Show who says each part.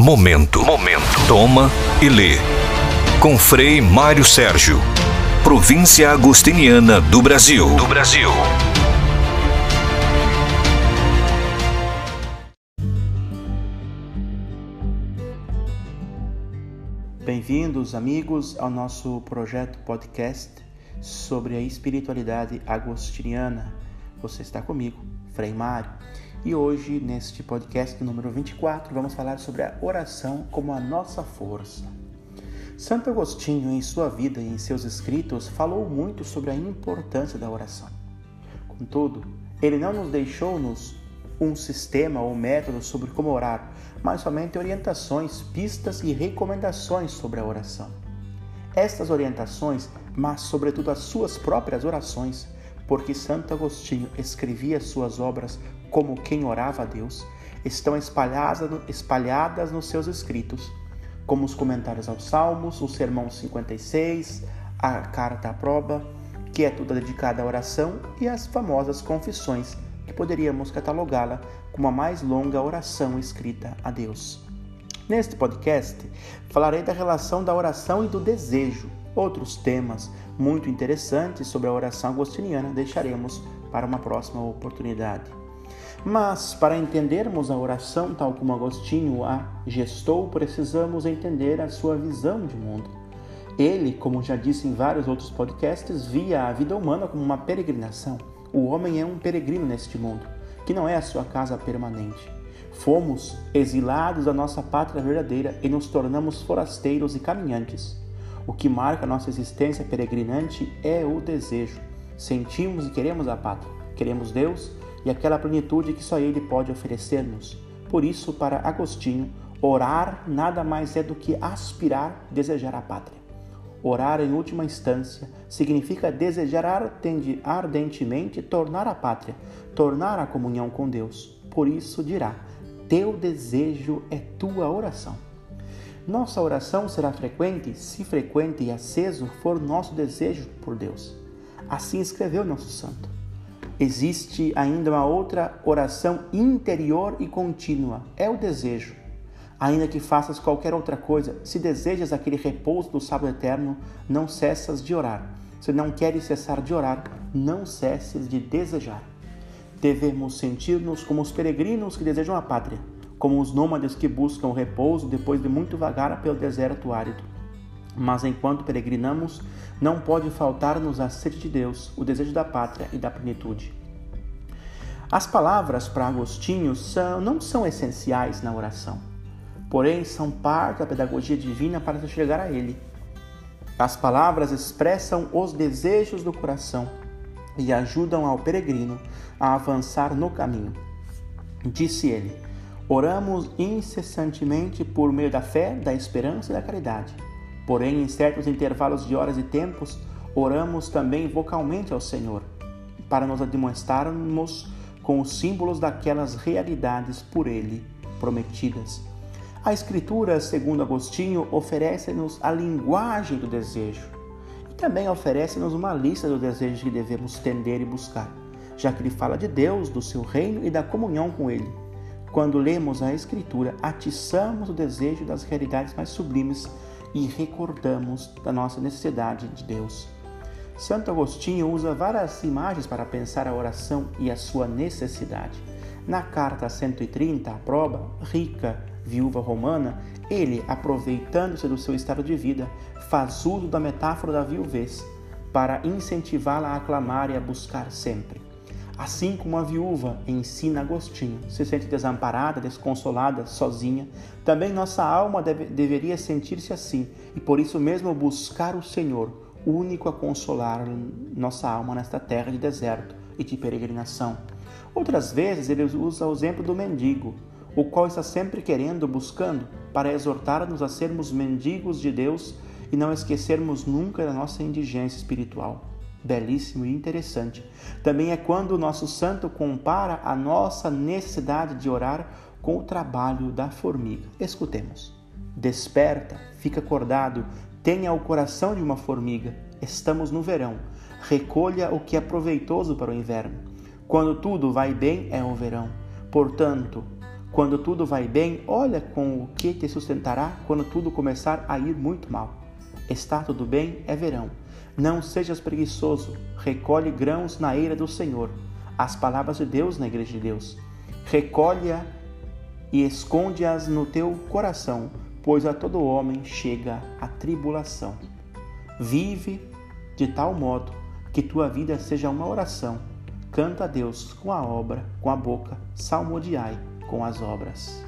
Speaker 1: Momento. Momento. Toma e lê. Com Frei Mário Sérgio. Província Agostiniana do Brasil. Do Brasil.
Speaker 2: Bem-vindos, amigos, ao nosso projeto podcast sobre a espiritualidade agostiniana. Você está comigo, Frei Mário. E hoje, neste podcast número 24, vamos falar sobre a oração como a nossa força. Santo Agostinho, em sua vida e em seus escritos, falou muito sobre a importância da oração. Contudo, ele não nos deixou-nos um sistema ou método sobre como orar, mas somente orientações, pistas e recomendações sobre a oração. Estas orientações, mas sobretudo as suas próprias orações, porque Santo Agostinho escrevia suas obras como quem orava a Deus, estão espalhadas, nos seus escritos, como os comentários aos Salmos, o Sermão 56, a Carta à Proba, que é toda dedicada à oração, e as famosas Confissões, que poderíamos catalogá-la como a mais longa oração escrita a Deus. Neste podcast, falarei da relação da oração e do desejo. Outros temas muito interessantes sobre a oração agostiniana deixaremos para uma próxima oportunidade. Mas, para entendermos a oração tal como Agostinho a gestou, precisamos entender a sua visão de mundo. Ele, como já disse em vários outros podcasts, via a vida humana como uma peregrinação. O homem é um peregrino neste mundo, que não é a sua casa permanente. Fomos exilados da nossa pátria verdadeira e nos tornamos forasteiros e caminhantes. O que marca nossa existência peregrinante é o desejo. Sentimos e queremos a pátria. Queremos Deus e aquela plenitude que só Ele pode oferecer-nos. Por isso, para Agostinho, orar nada mais é do que aspirar, desejar a pátria. Orar, em última instância, significa desejar ardentemente tornar a pátria, tornar a comunhão com Deus. Por isso dirá: Teu desejo é tua oração. Nossa oração será frequente se frequente e aceso for nosso desejo por Deus. Assim escreveu nosso santo existe ainda uma outra oração interior e contínua: é o desejo. Ainda que faças qualquer outra coisa, se desejas aquele repouso do sábado eterno, não cessas de orar. Se não queres cessar de orar, não cesses de desejar. Devemos sentir-nos como os peregrinos que desejam a pátria, como os nômades que buscam repouso depois de muito vagar pelo deserto árido. Mas enquanto peregrinamos, não pode faltar-nos a sede de Deus, o desejo da pátria e da plenitude. As palavras para Agostinho são, não são essenciais na oração, porém são parte da pedagogia divina para se chegar a Ele. As palavras expressam os desejos do coração e ajudam ao peregrino a avançar no caminho. Disse ele: Oramos incessantemente por meio da fé, da esperança e da caridade Porém, em certos intervalos de horas e tempos, oramos também vocalmente ao Senhor, para nos demonstrarmos com os símbolos daquelas realidades por Ele prometidas. A Escritura, segundo Agostinho, oferece-nos a linguagem do desejo e também oferece-nos uma lista dos desejos que devemos tender e buscar, já que ele fala de Deus, do seu reino e da comunhão com Ele. Quando lemos a Escritura, atiçamos o desejo das realidades mais sublimes e recordamos da nossa necessidade de Deus. Santo Agostinho usa várias imagens para pensar a oração e a sua necessidade. Na carta 130, a prova, rica viúva romana, ele, aproveitando-se do seu estado de vida, faz uso da metáfora da viuvez para incentivá-la a clamar e a buscar sempre. Assim como a viúva ensina Agostinho, se sente desamparada, desconsolada, sozinha, também nossa alma deve, deveria sentir-se assim e por isso mesmo buscar o Senhor, único a consolar nossa alma nesta terra de deserto e de peregrinação. Outras vezes ele usa o exemplo do mendigo, o qual está sempre querendo, buscando, para exortar-nos a sermos mendigos de Deus e não esquecermos nunca da nossa indigência espiritual belíssimo e interessante. Também é quando o nosso santo compara a nossa necessidade de orar com o trabalho da formiga. Escutemos. Desperta, fica acordado, tenha o coração de uma formiga. Estamos no verão. Recolha o que é proveitoso para o inverno. Quando tudo vai bem, é o verão. Portanto, Quando tudo vai bem, olha com o que te sustentará quando tudo começar a ir muito mal. Está tudo bem, é verão. Não sejas preguiçoso, recolhe grãos na eira do Senhor. As palavras de Deus na igreja de Deus. Recolhe-a e esconde-as no teu coração, pois a todo homem chega a tribulação. Vive de tal modo que tua vida seja uma oração. Canta a Deus com a obra, com a boca, salmodiai com as obras.